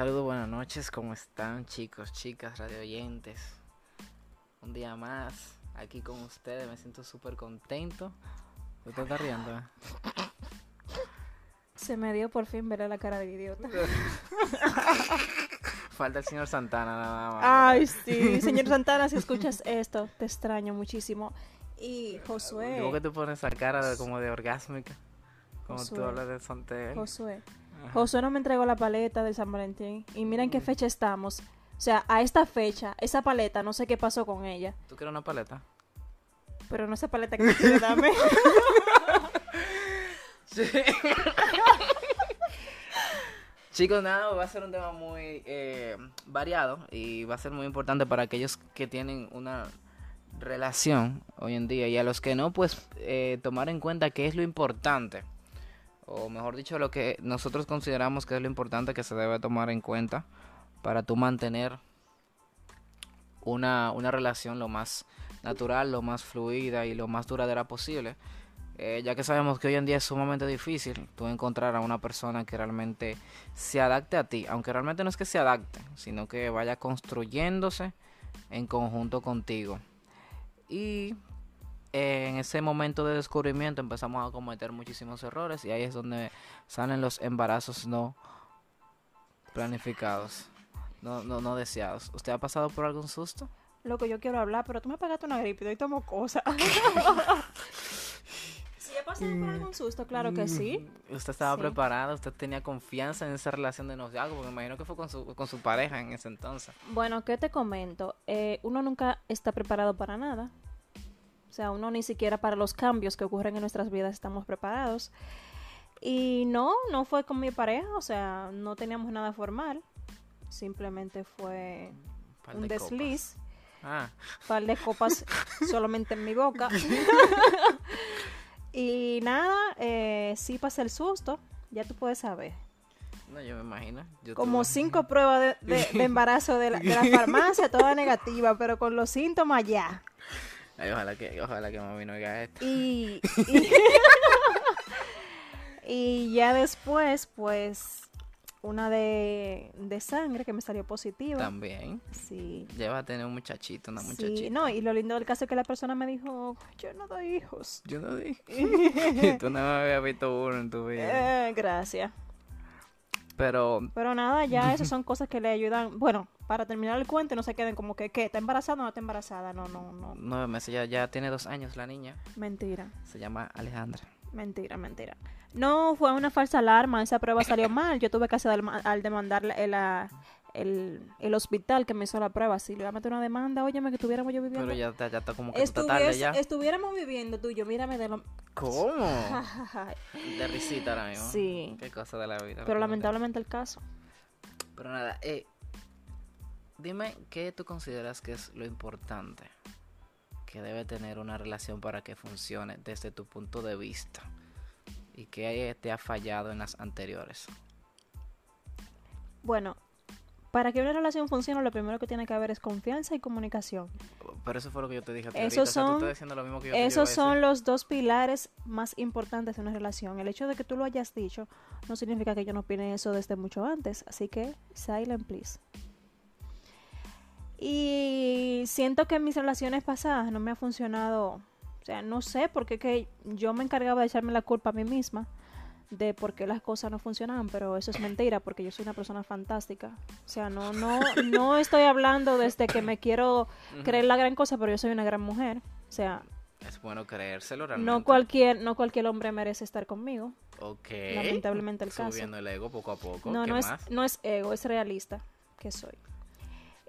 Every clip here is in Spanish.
Saludos, buenas noches, ¿cómo están chicos, chicas, radio oyentes? Un día más aquí con ustedes, me siento súper contento. ¿Usted está riendo? eh? Se me dio por fin ver la cara de idiota. Falta el señor Santana nada más. Ay, sí, señor Santana, si escuchas esto, te extraño muchísimo. Y ¿Cómo Josué, que tú pones esa cara de- como de orgásmica? Como tú hablas de Santel. Josué. Josué no me entregó la paleta de San Valentín. Y mira en qué fecha estamos. O sea, a esta fecha, esa paleta, no sé qué pasó con ella. ¿Tú quieres una paleta? Pero no esa paleta que me quiere darme. Chicos, nada, va a ser un tema muy eh, variado y va a ser muy importante para aquellos que tienen una relación hoy en día y a los que no, pues eh, tomar en cuenta qué es lo importante, o mejor dicho, lo que nosotros consideramos que es lo importante que se debe tomar en cuenta para tú mantener una, una relación lo más natural, lo más fluida y lo más duradera posible. Eh, ya que sabemos que hoy en día es sumamente difícil tú encontrar a una persona que realmente se adapte a ti, aunque realmente no es que se adapte, sino que vaya construyéndose en conjunto contigo. Y en ese momento de descubrimiento empezamos a cometer muchísimos errores y ahí es donde salen los embarazos no planificados, no, no, no deseados. ¿Usted ha pasado por algún susto? Loco, yo quiero hablar, pero tú me pagaste una gripe y hoy tomo cosas. si he pasado por algún susto, claro que sí. ¿Usted estaba Sí. preparada? ¿Usted tenía confianza en esa relación de noviazgo? Porque me imagino que fue con su, con su pareja en ese entonces. Bueno, ¿qué te comento? Eh, uno nunca está preparado para nada. O sea, uno ni siquiera para los cambios que ocurren en nuestras vidas estamos preparados. Y no, no fue con mi pareja, o sea, no teníamos nada formal. Simplemente fue un de copas. desliz, Ah, par de copas solamente en mi boca. y nada, eh, sí pasé el susto, ya tú puedes saber. no, yo me imagino. Yo como cinco pruebas de, de- de embarazo de la, de la farmacia, toda negativa, pero con los síntomas ya. Ay, ojalá que, ojalá que mami no oiga esto. Y, y, y ya después, pues, una de, de sangre que me salió positiva. También. Sí. Lleva a tener un muchachito, una Sí, muchachita. no, y lo lindo del caso es que la persona me dijo, yo no doy hijos. Yo no dije. Tú no me habías visto uno en tu vida. Eh, gracias. Pero, Pero nada, ya esas son cosas que le ayudan. Bueno, para terminar el cuento, no se queden como que, ¿qué? ¿Está embarazada o no está embarazada? No, no, no. nueve meses, ya, ya tiene dos años la niña. Mentira. Se llama Alejandra. Mentira, mentira. No, fue una falsa alarma, esa prueba salió mal. Yo tuve que hacer al, al demandar el, el, el hospital que me hizo la prueba. Si le iba a meter una demanda, óyeme, que estuviéramos yo viviendo. Pero ya está, ya está como que tú estás tarde ya. Estuviéramos viviendo tú y yo, mírame de lo... ¿Cómo? De risita ahora mismo. Sí. Qué cosa de la vida. Pero lamentablemente el caso. Pero nada, eh, dime qué tú consideras que es lo importante que debe tener una relación para que funcione desde tu punto de vista y qué te ha fallado en las anteriores. Bueno, para que una relación funcione, lo primero que tiene que haber es confianza y comunicación. Pero eso fue lo que yo te dije. a Esos ahorita, o sea, tú son- estás diciendo lo mismo que yo Esos son los dos pilares más importantes de una relación. El hecho de que tú lo hayas dicho no significa que yo no opine eso desde mucho antes. Así que, silent, please. Y siento que en mis relaciones pasadas no me ha funcionado. O sea, no sé, porque que yo me encargaba de echarme la culpa a mí misma de por qué las cosas no funcionaban, pero eso es mentira, porque yo soy una persona fantástica. O sea, no, no, no estoy hablando desde que me quiero creer la gran cosa, pero yo soy una gran mujer. O sea, Es bueno creérselo realmente. no cualquier, no cualquier hombre merece estar conmigo. Ok. Lamentablemente el caso. Subiendo el ego poco a poco. No, ¿Qué no es, no es ego, es realista que soy.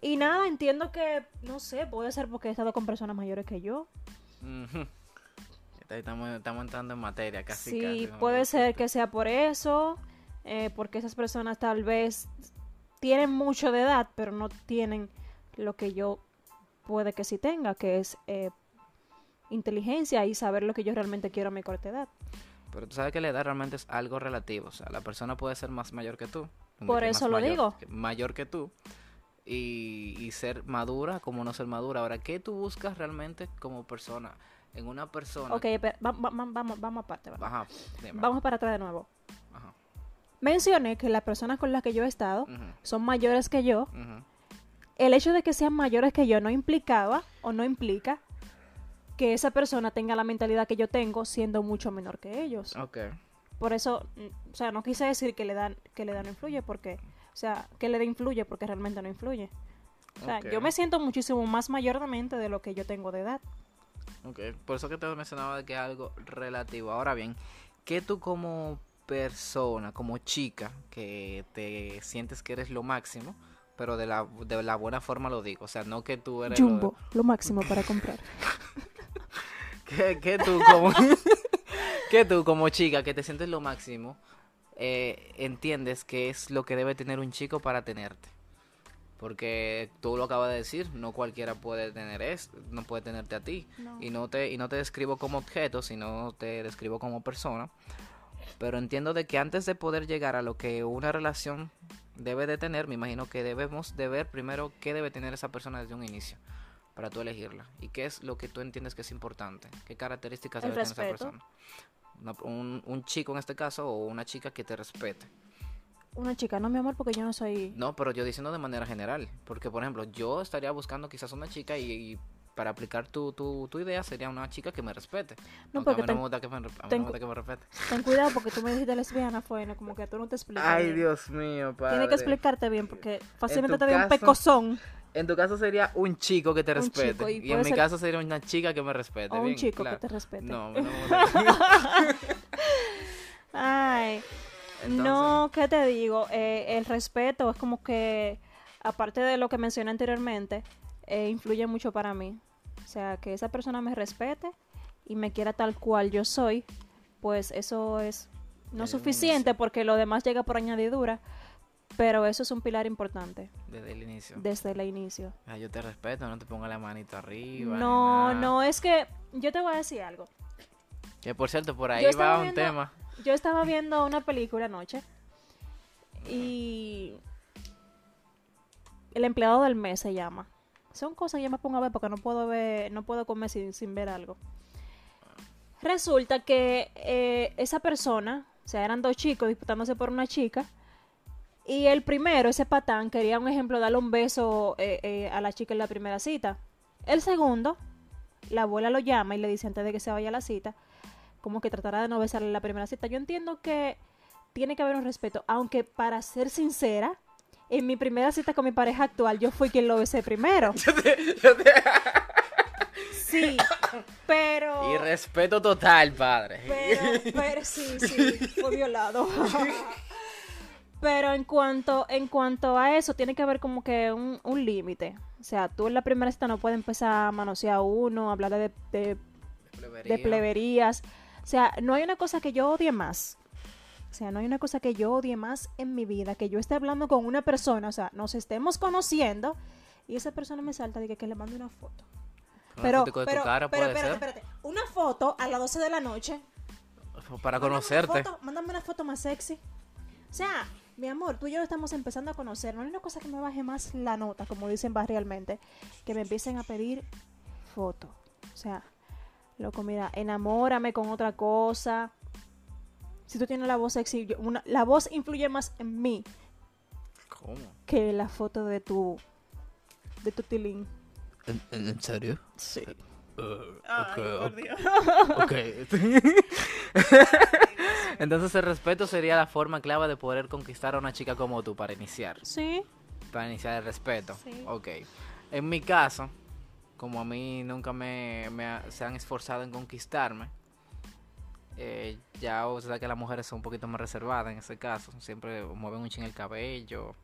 Y nada, entiendo que, no sé, puede ser porque he estado con personas mayores que yo. Estamos, estamos entrando en materia casi. sí, casi, puede ser que sea por eso, eh, porque esas personas tal vez tienen mucho de edad, pero no tienen lo que yo puede que sí tenga, que es eh, inteligencia y saber lo que yo realmente quiero a mi corta edad. Pero tú sabes que la edad realmente es algo relativo. O sea, la persona puede ser más mayor que tú. Por eso lo mayor- digo. Mayor que tú. Y, y ser madura como no ser madura. Ahora, ¿qué tú buscas realmente como persona? En una persona. Ok, espera, va- va- va- vamos, vamos aparte. va. Ajá, dime. Vamos para atrás de nuevo. Ajá. mencioné que las personas con las que yo he estado son mayores que yo. El hecho de que sean mayores que yo no implicaba o no implica que esa persona tenga la mentalidad que yo tengo siendo mucho menor que ellos. Ok. Por eso, mm, o sea, no quise decir que le dan que le dan influye porque, o sea, que le da influye porque realmente no influye. O sea, yo me siento muchísimo más mayor de mente de lo que yo tengo de edad. Ok, por eso que te mencionaba que es algo relativo. Ahora bien, ¿qué tú como persona, como chica, que te sientes que eres lo máximo, pero de la, de la buena forma lo digo? O sea, no que tú eres... lo- Jumbo, lo máximo para comprar. ¿Qué, qué tú como... que tú como chica, que te sientes lo máximo, eh, entiendes que es lo que debe tener un chico para tenerte? Porque tú lo acabas de decir, no cualquiera puede tener esto, no puede tenerte a ti. No. y no te y no te describo como objeto, sino te describo como persona. Pero entiendo de que antes de poder llegar a lo que una relación debe de tener, me imagino que debemos de ver primero qué debe tener esa persona desde un inicio para tú elegirla y qué es lo que tú entiendes que es importante, qué características El debe tener esa persona. Una- un, un chico en este caso o una chica que te respete. Una chica, no mi amor, porque yo no soy... No, pero yo diciendo de manera general, porque por ejemplo, yo estaría buscando quizás una chica y, y para aplicar tu, tu, tu idea sería una chica que me respete. No, a porque mí no ten- me gusta que me, re- a mí ten- no me gusta que me respete. Ten cuidado porque tú me dijiste lesbiana, fue ¿no? como que tú no te explicas. Ay, bien. Dios mío, padre. Tienes que explicarte bien porque fácilmente te dio un pecozón En tu caso sería un chico que te Un respete. chico, y en mi caso sería una chica que me respete. o un bien, chico claro. que te respete. No, no. Ay, Entonces- no, ¿qué te digo? Eh, el respeto es como que, aparte de lo que mencioné anteriormente, eh, influye mucho para mí. O sea, que esa persona me respete y me quiera tal cual yo soy, pues eso es no suficiente porque lo demás llega por añadidura, pero eso es un pilar importante Desde el inicio. desde el inicio. Ah, yo te respeto, no te ponga la manito arriba. No, no, es que yo te voy a decir algo. Que por cierto, por ahí va un viendo- tema. Yo estaba viendo una película anoche y el empleado del mes se llama. Son cosas que yo me pongo a ver porque no puedo ver, no puedo comer sin, sin ver algo. Resulta que eh, esa persona, o sea, eran dos chicos disputándose por una chica. Y el primero, ese patán, quería un ejemplo, darle un beso eh, eh, a la chica en la primera cita. El segundo, la abuela lo llama y le dice antes de que se vaya a la cita, como que tratará de no besarle en la primera cita. Yo entiendo que tiene que haber un respeto, aunque para ser sincera, en mi primera cita con mi pareja actual, yo fui quien lo besé primero. Sí, pero... Y respeto total, padre. Pero, pero sí, sí, fue violado. Pero en cuanto, en cuanto a eso, tiene que haber como que un, un límite. O sea, tú en la primera cita no puedes empezar a manosear a uno, hablar de, de, de pleberías. O sea, no hay una cosa que yo odie más. O sea, no hay una cosa que yo odie más en mi vida, que yo esté hablando con una persona, o sea, nos estemos conociendo y esa persona me salta y que, que le mande una foto. Una Pero, de tu pero, cara pero, puede espérate, ser. espérate. Una foto a las 12 de la noche Para Mándame conocerte. una foto- Mándame una foto más sexy. O sea, mi amor, tú y yo estamos empezando a conocer. No hay una cosa que me baje más la nota, como dicen barrialmente, que me empiecen a pedir foto. O sea, loco, mira, enamórame con otra cosa. Si tú tienes la voz sexy, yo- una- la voz influye más en mí ¿Cómo? que la foto de tu de tu tilín. ¿En, en- serio? Sí. ok, ok. Entonces el respeto sería la forma clave de poder conquistar a una chica como tú para iniciar. Sí. Para iniciar el respeto. Sí. Ok. En mi caso, como a mí nunca me, me ha- se han esforzado en conquistarme, eh, ya o sea que las mujeres son un poquito más reservadas en ese caso. Siempre mueven un chin el cabello,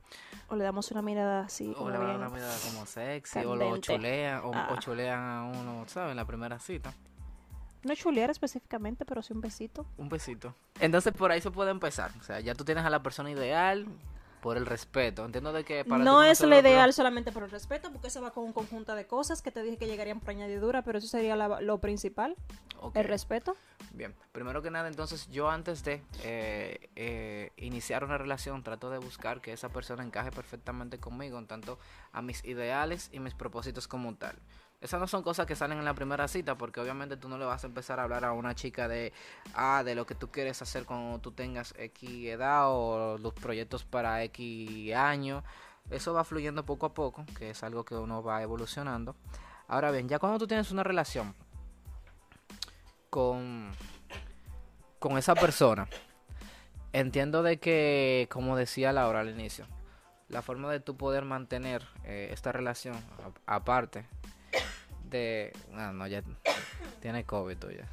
O le damos una mirada así, o le dan bien. una mirada como sexy, o lo chulean, o, o Ah. chulean a uno, ¿sabes? En la primera cita. No chulear específicamente, pero sí un besito. Un besito. Entonces por ahí se puede empezar. O sea, ya tú tienes a la persona ideal por el respeto. Entiendo de que para no es lo ideal solamente por el respeto, porque eso va con un conjunto de cosas que te dije que llegarían por añadidura, pero eso sería la- lo principal, el respeto. Bien, primero que nada, entonces yo antes de eh, eh, iniciar una relación trato de buscar que esa persona encaje perfectamente conmigo, en tanto a mis ideales y mis propósitos como tal. Esas no son cosas que salen en la primera cita, porque obviamente tú no le vas a empezar a hablar a una chica de, ah, de lo que tú quieres hacer cuando tú tengas X edad o los proyectos para X año. Eso va fluyendo poco a poco, que es algo que uno va evolucionando. Ahora bien, ya cuando tú tienes una relación con, con esa persona, entiendo de que, como decía Laura al inicio, la forma de tú poder mantener eh, esta relación aparte de... Ah, no, ya tiene COVID tú ya.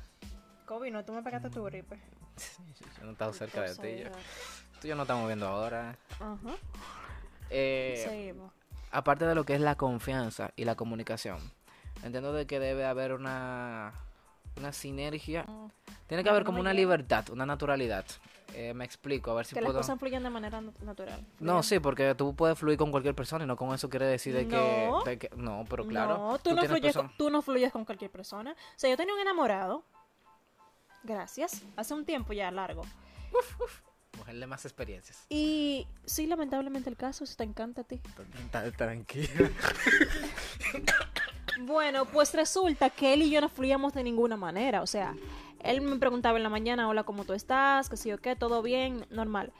COVID, no, tú me pegaste tu gripe. yo no estaba cerca de ti. Tú ya no estamos viendo ahora. Ajá. Eh, Seguimos. Aparte de lo que es la confianza y la comunicación, entiendo de que debe haber una, una sinergia. Mm. Tiene que haber como una libertad, una naturalidad. Eh, me explico, a ver si que puedo... las cosas fluyen de manera natural. No, sí, porque tú puedes fluir con cualquier persona y no con eso quiere decir de que, No, pero claro. No, tú, no fluyes con, tú no fluyes con cualquier persona. O sea, yo tenía un enamorado. Gracias. Hace un tiempo ya largo. Uf, uf. Mujer de más experiencias. Y sí, lamentablemente el caso, si te encanta a ti. Tranquilo. bueno, pues resulta que él y yo no fluíamos de ninguna manera. O sea, él me preguntaba en la mañana, hola, ¿cómo tú estás? ¿Qué sé yo qué? ¿Todo bien? Normal.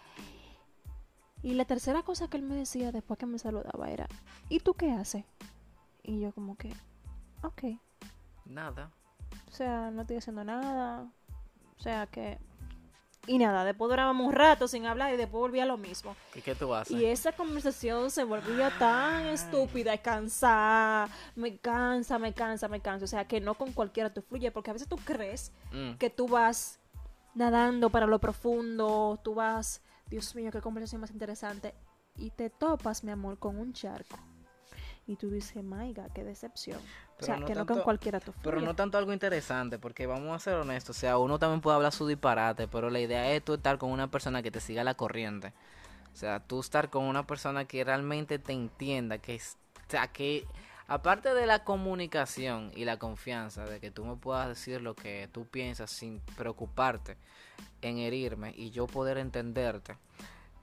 Y la tercera cosa que él me decía después que me saludaba era, ¿y tú qué haces? Y yo como que, ok. Nada. O sea, no estoy haciendo nada. O sea que y nada, después durábamos un rato sin hablar y después volvía lo mismo. ¿Y qué tú haces? Y esa conversación se volvía tan estúpida y cansada. Me cansa, me cansa, me cansa. O sea, que no con cualquiera te fluye, porque a veces tú crees mm. que tú vas nadando para lo profundo, tú vas, Dios mío, qué conversación más interesante. Y te topas, mi amor, con un charco. Y tú dices, maiga, qué decepción. O sea, que no con cualquiera tu Pero no tanto algo interesante, porque vamos a ser honestos. O sea, uno también puede hablar su disparate, pero la idea es tú estar con una persona que te siga la corriente. O sea, tú estar con una persona que realmente te entienda, que, o sea, que aparte de la comunicación y la confianza, de que tú me puedas decir lo que tú piensas sin preocuparte en herirme y yo poder entenderte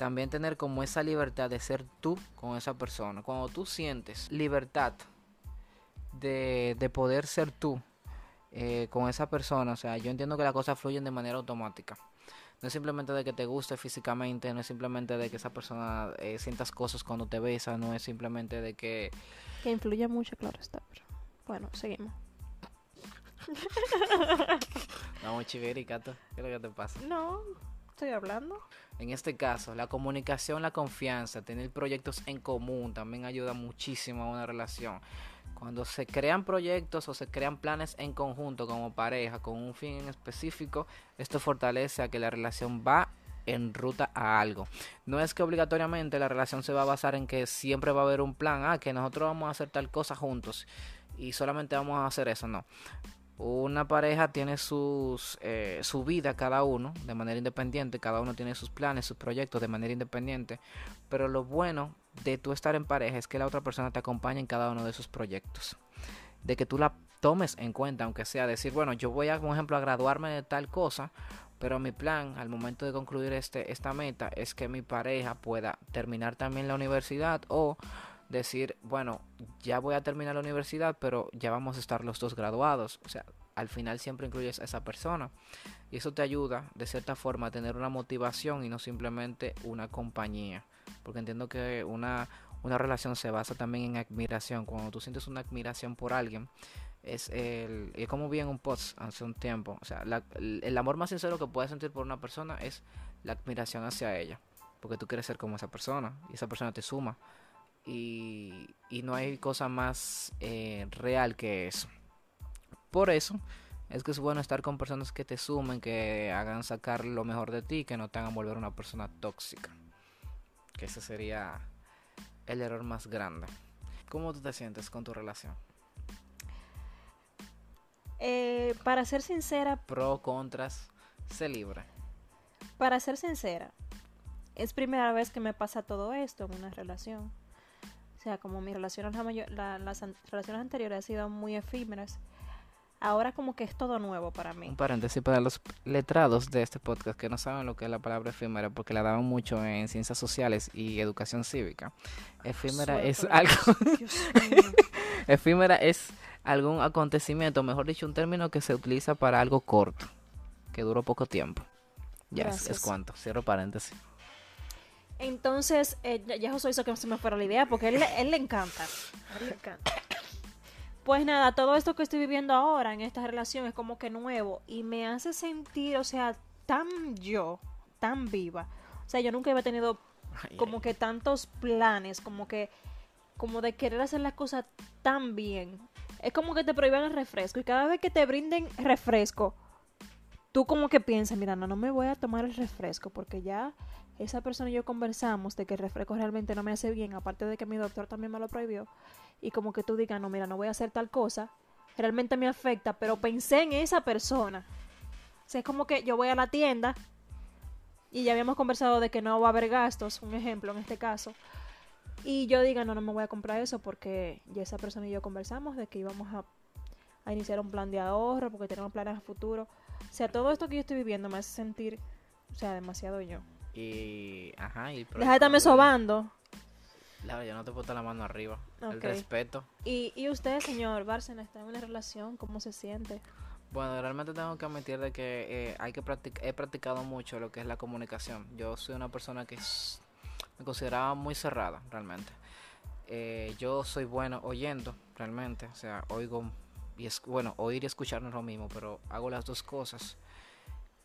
también tener como esa libertad de ser tú con esa persona. Cuando tú sientes libertad de, de poder ser tú eh, con esa persona, o sea, yo entiendo que las cosas fluyen de manera automática. No es simplemente de que te guste físicamente, no es simplemente de que esa persona eh, sientas cosas cuando te besa, no es simplemente de que... Que influye mucho, claro está, pero bueno, seguimos. Vamos, chiverica, ¿qué es lo que te pasa? No, estoy hablando. En este caso, la comunicación, la confianza, tener proyectos en común también ayuda muchísimo a una relación. Cuando se crean proyectos o se crean planes en conjunto como pareja con un fin en específico, esto fortalece a que la relación va en ruta a algo. No es que obligatoriamente la relación se va a basar en que siempre va a haber un plan, ah, que nosotros vamos a hacer tal cosa juntos y solamente vamos a hacer eso, no. Una pareja tiene sus, eh, su vida cada uno de manera independiente, cada uno tiene sus planes, sus proyectos de manera independiente, pero lo bueno de tú estar en pareja es que la otra persona te acompaña en cada uno de sus proyectos, de que tú la tomes en cuenta, aunque sea decir, bueno, yo voy a, por ejemplo, a graduarme de tal cosa, pero mi plan al momento de concluir este, esta meta es que mi pareja pueda terminar también la universidad o decir, bueno, ya voy a terminar la universidad, pero ya vamos a estar los dos graduados. O sea, al final siempre incluyes a esa persona. Y eso te ayuda, de cierta forma, a tener una motivación y no simplemente una compañía. Porque entiendo que una, una relación se basa también en admiración. Cuando tú sientes una admiración por alguien, es el es como vi en un post hace un tiempo o sea el amor más sincero que puedes sentir por una persona es la admiración hacia ella porque tú quieres ser como esa persona y esa persona te suma y, no hay cosa más eh, real que eso. Por eso es que es bueno estar con personas que te sumen, que hagan sacar lo mejor de ti, que no te hagan volver una persona tóxica. Que ese sería el error más grande. ¿Cómo tú te sientes con tu relación? Eh, para ser sincera... Pro, contras, se libre. Para ser sincera, es primera vez que me pasa todo esto en una relación. O sea, como mis relaciones, la las relaciones anteriores han sido muy efímeras, ahora como que es todo nuevo para mí. Un paréntesis para los letrados de este podcast que no saben lo que es la palabra efímera porque la daban mucho en ciencias sociales y educación cívica. Efímera es algo... efímera es algún acontecimiento, mejor dicho, un término que se utiliza para algo corto, que duró poco tiempo. Ya es, es cuanto, cierro paréntesis. Entonces, eh, ya- ya Josué hizo que se me fuera la idea porque él, le- él le encanta. A él le encanta. Pues nada, todo esto que estoy viviendo ahora en esta relación es como que nuevo y me hace sentir, o sea, tan yo, tan viva. O sea, yo nunca había tenido como que tantos planes, como que, como de querer hacer las cosas tan bien. Es como que te prohíban el refresco y cada vez que te brinden refresco, tú como que piensas, mira, no, no me voy a tomar el refresco porque ya esa persona y yo conversamos de que el refresco realmente no me hace bien, aparte de que mi doctor también me lo prohibió. Y como que tú digas, no, mira, no voy a hacer tal cosa, realmente me afecta, pero pensé en esa persona. O sea, es como que yo voy a la tienda y ya habíamos conversado de que no va a haber gastos, un ejemplo en este caso. Y yo diga, no, no me voy a comprar eso porque ya esa persona y yo conversamos de que íbamos a, iniciar un plan de ahorro porque tenemos planes a futuro. O sea, todo esto que yo estoy viviendo me hace sentir, o sea, demasiado yo. Y, ajá, y... Deja de estarme sobando. Claro, yo no te puedo la mano arriba. El respeto. Y, y usted, señor Bárcena, está en una relación, ¿cómo se siente? Bueno, realmente tengo que admitir de que eh, hay que practic- he practicado mucho lo que es la comunicación. Yo soy una persona que me consideraba muy cerrada, realmente. Eh, yo soy bueno oyendo, realmente. O sea, oigo y es bueno, oír y escuchar no es lo mismo, pero hago las dos cosas.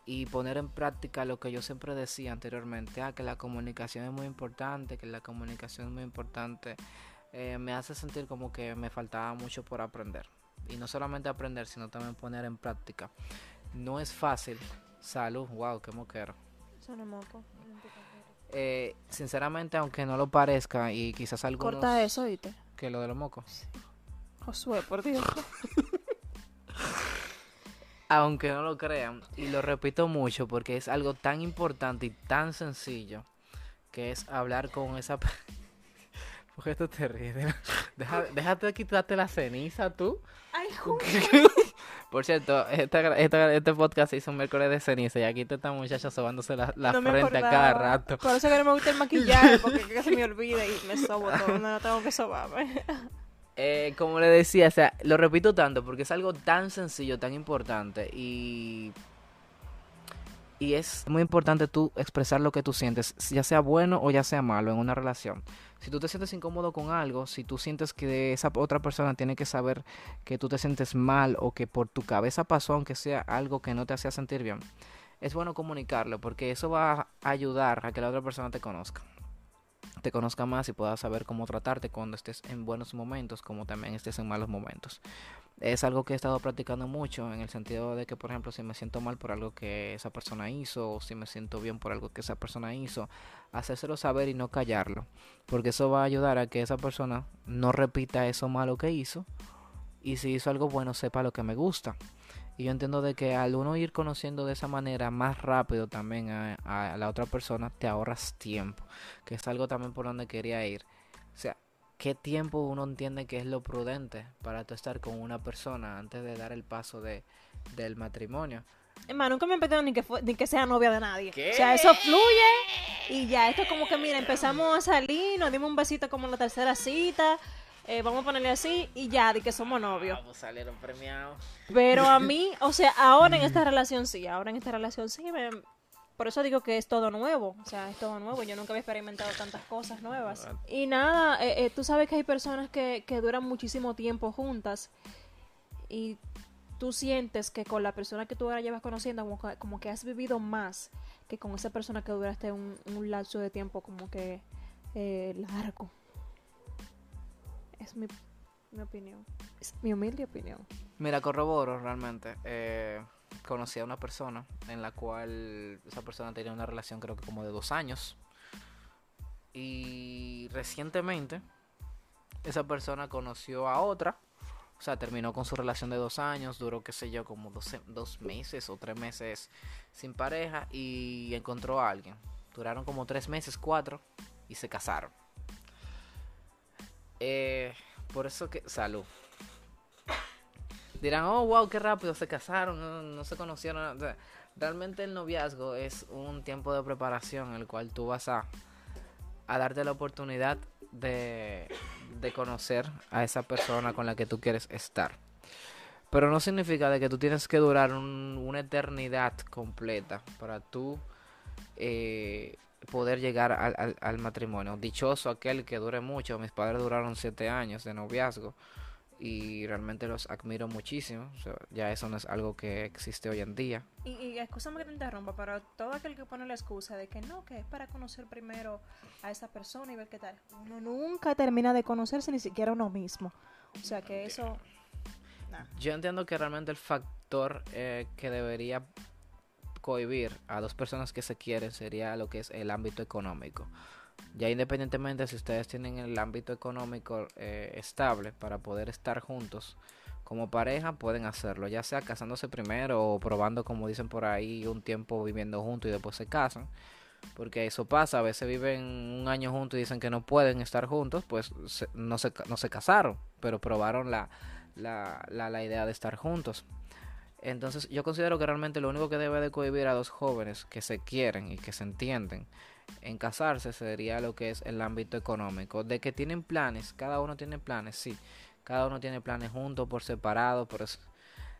Y poner en práctica lo que yo siempre decía anteriormente, ah, que la comunicación es muy importante, que la comunicación es muy importante, eh, me hace sentir como que me faltaba mucho por aprender. Y no solamente aprender, sino también poner en práctica. No es fácil. Salud, wow, qué moquero. Moco. Eh, sinceramente, aunque no lo parezca, y quizás algunos... Corta eso, ¿oíste? Que lo de los mocos. Josué, por Dios. Aunque no lo crean, y lo repito mucho porque es algo tan importante y tan sencillo, que es hablar con esa... pe- ¿Por qué tú te ríes? Deja, déjate de quitarte la ceniza tú. Ay, Por cierto, esta este podcast se hizo un miércoles de ceniza y aquí está esta muchacha sobándose la, la no frente a cada rato. Por eso que no me gusta el maquillaje, porque que se me olvida y me sobo todo. No, no tengo que sobarme. Eh, como le decía, o sea, lo repito tanto porque es algo tan sencillo, tan importante y y es muy importante tú expresar lo que tú sientes, ya sea bueno o ya sea malo en una relación. Si tú te sientes incómodo con algo, si tú sientes que esa otra persona tiene que saber que tú te sientes mal o que por tu cabeza pasó, aunque sea algo que no te hacía sentir bien, es bueno comunicarlo porque eso va a ayudar a que la otra persona te conozca te conozca más y pueda saber cómo tratarte cuando estés en buenos momentos como también estés en malos momentos. Es algo que he estado practicando mucho en el sentido de que, por ejemplo, si me siento mal por algo que esa persona hizo o si me siento bien por algo que esa persona hizo, hacérselo saber y no callarlo, porque eso va a ayudar a que esa persona no repita eso malo que hizo y si hizo algo bueno sepa lo que me gusta. Y yo entiendo de que al uno ir conociendo de esa manera más rápido también a, a la otra persona, te ahorras tiempo que es algo también por donde quería ir. O sea, ¿qué tiempo uno entiende que es lo prudente para tú estar con una persona antes de dar el paso de, del matrimonio? Hermano, nunca me pedido ni que, ni que sea novia de nadie. ¿Qué? O sea, eso fluye y ya. Esto es como que, mira, empezamos a salir, nos dimos un besito como en la tercera cita, eh, vamos a ponerle así y ya, de que somos novios. Vamos, salieron premiados. Pero a mí, o sea, ahora en esta relación sí, ahora en esta relación sí, me- por eso digo que es todo nuevo, o sea, es todo nuevo, yo nunca había experimentado tantas cosas nuevas. Y nada, eh, eh, tú sabes que hay personas que, que duran muchísimo tiempo juntas y tú sientes que con la persona que tú ahora llevas conociendo, como que, como que has vivido más que con esa persona que duraste un, un lapso de tiempo como que eh, largo. Es mi, mi opinión, es mi humilde opinión. Mira, corroboro realmente. Eh, conocí a una persona en la cual esa persona tenía una relación creo que como de dos años. Y recientemente esa persona conoció a otra. O sea, terminó con su relación de dos años, duró, qué sé yo, como dos, dos meses o tres meses sin pareja y encontró a alguien. Duraron como tres meses, cuatro, y se casaron. Eh, por eso que... Salud. Dirán, oh, wow, qué rápido se casaron, no, no se conocieron. Realmente el noviazgo es un tiempo de preparación en el cual tú vas a, a darte la oportunidad de, de conocer a esa persona con la que tú quieres estar. Pero no significa de que tú tienes que durar un- una eternidad completa para tú eh, poder llegar al, al- al matrimonio. Dichoso aquel que dure mucho. Mis padres duraron siete años de noviazgo y realmente los admiro muchísimo. O sea, ya eso no es algo que existe hoy en día. Y, y escúchame que te interrumpa, pero todo aquel que pone la excusa de que no, que es para conocer primero a esa persona y ver qué tal. Uno nunca termina de conocerse ni siquiera uno mismo. O sea que eso. nah. Yo entiendo que realmente el factor eh, que debería cohibir a dos personas que se quieren sería lo que es el ámbito económico. Ya independientemente si ustedes tienen el ámbito económico eh, estable para poder estar juntos como pareja, pueden hacerlo, ya sea casándose primero o probando, como dicen por ahí, un tiempo viviendo juntos y después se casan. Porque eso pasa, a veces viven un año juntos y dicen que no pueden estar juntos, pues se- no, se, no se casaron, pero probaron la, la, la idea de estar juntos. Entonces yo considero que realmente lo único que debe de cohibir a dos jóvenes que se quieren y que se entienden en casarse sería lo que es el ámbito económico. De que tienen planes, cada uno tiene planes, sí. Cada uno tiene planes juntos, por separado, pero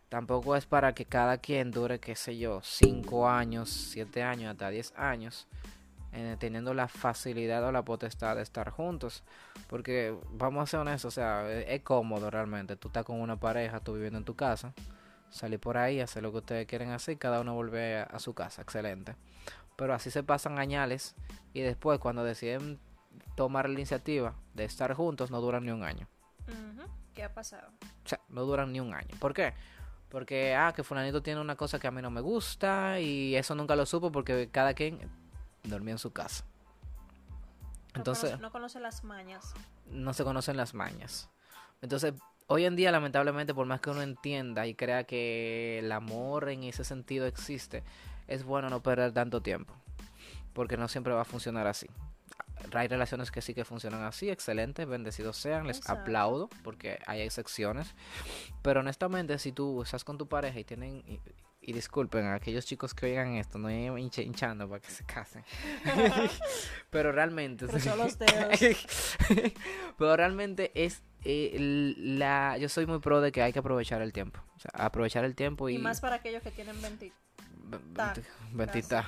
tampoco es para que cada quien dure, qué sé yo, 5 años, 7 años, hasta 10 años, eh, teniendo la facilidad o la potestad de estar juntos. Porque vamos a ser honestos, o sea, es, es cómodo realmente. Tú estás con una pareja, tú viviendo en tu casa, salir por ahí, hacer lo que ustedes quieren hacer cada uno vuelve a, su casa, excelente. Pero así se pasan añales y después cuando deciden tomar la iniciativa de estar juntos no duran ni un año. ¿Qué ha pasado? O sea, no duran ni un año. ¿Por qué? Porque, ah, que fulanito tiene una cosa que a mí no me gusta y eso nunca lo supo porque cada quien dormía en su casa. No Entonces, conoce, no conoce las mañas. no se conocen las mañas. Entonces, hoy en día, lamentablemente, por más que uno entienda y crea que el amor en ese sentido existe, es bueno no perder tanto tiempo. Porque no siempre va a funcionar así. Hay relaciones que sí que funcionan así, excelente, bendecidos sean, les Exacto. aplaudo porque hay excepciones. Pero honestamente, si tú estás con tu pareja y tienen, y, y disculpen a aquellos chicos que oigan esto, no es hincha- hinchando para que se casen. Pero realmente, pero realmente es eh, la yo soy muy pro de que hay que aprovechar el tiempo o sea aprovechar el tiempo y, Y más para aquellos que tienen 20. ve- ta, venti- ventita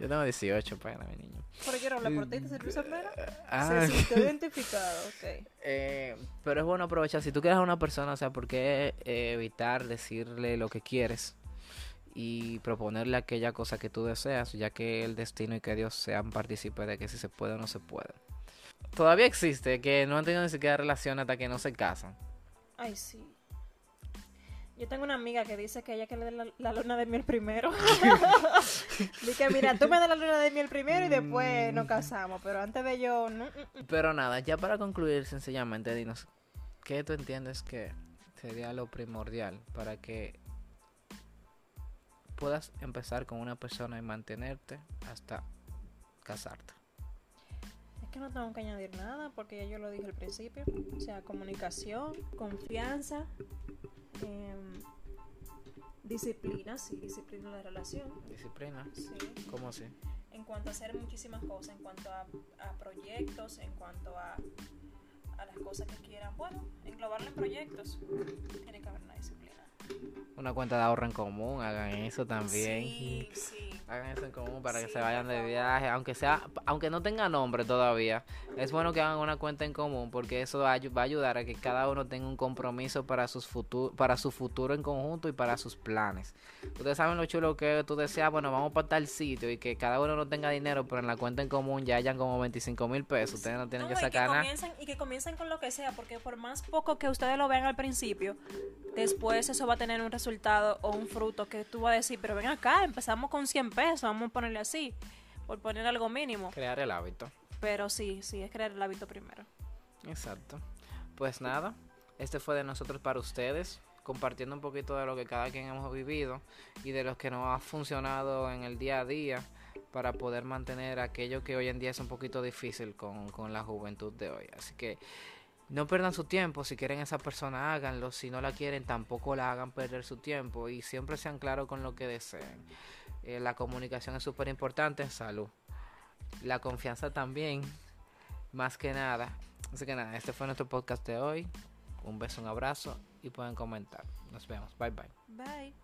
yo tengo 18 pena mi niño Pero quiero hablar por ti, ¿te sirvió pena? Ah, Se sintió identificado, ok. eh, pero es bueno aprovechar si tú quieres a una persona o sea por qué eh, evitar decirle lo que quieres y proponerle aquella cosa que tú deseas ya que el destino y que Dios sean partícipes de que si se puede o no se puede todavía existe que no han tenido ni siquiera relación hasta que no se casan Ay, sí. Yo tengo una amiga que dice que ella que le dé la, la luna de miel primero. Dice, mira, tú me das la luna de miel primero y después Mm. nos casamos. Pero antes de yo, no, mm, mm. Pero nada, ya para concluir sencillamente, dinos, ¿qué tú entiendes que sería lo primordial para que puedas empezar con una persona y mantenerte hasta casarte? Que no tengo que añadir nada porque ya yo lo dije al principio. O sea, comunicación, confianza, em, disciplina, sí, disciplina de la relación. Disciplina, Sí. ¿cómo así? en cuanto a hacer muchísimas cosas, en cuanto a, a proyectos, en cuanto a, a las cosas que quieran. Bueno, englobarlo en proyectos. Tiene que haber una disciplina. Una cuenta de ahorro en común, hagan eso también. Sí, sí. Hagan eso en común para que se vayan de viaje, aunque sea, aunque no tenga nombre todavía. Es bueno que hagan una cuenta en común porque eso va a, ayu- va a ayudar a que cada uno tenga un compromiso para sus futu- para su futuro en conjunto y para sus planes. Ustedes saben lo chulo que tú deseas, bueno, vamos para tal sitio y que cada uno no tenga dinero, pero en la cuenta en común ya hayan como 25 mil pesos. Ustedes no tienen No, que sacar nada. y que comiencen con lo que sea, porque por más poco que ustedes lo vean al principio, después eso va a tener un resultado o un fruto que tú vas a decir, pero ven acá, empezamos con 100 pesos, vamos a ponerle así, por poner algo mínimo. Crear el hábito. Pero sí, sí, es crear el hábito primero. Exacto. Pues nada, este fue de nosotros para ustedes, compartiendo un poquito de lo que cada quien hemos vivido y de lo que nos ha funcionado en el día a día para poder mantener aquello que hoy en día es un poquito difícil con, con la juventud de hoy. Así que no pierdan su tiempo, si quieren esa persona háganlo, si no la quieren tampoco la hagan perder su tiempo y siempre sean claros con lo que deseen. Eh, la comunicación es súper importante, salud. La confianza también, más que nada. Así que nada, este fue nuestro podcast de hoy. Un beso, un abrazo y pueden comentar. Nos vemos. Bye bye. Bye.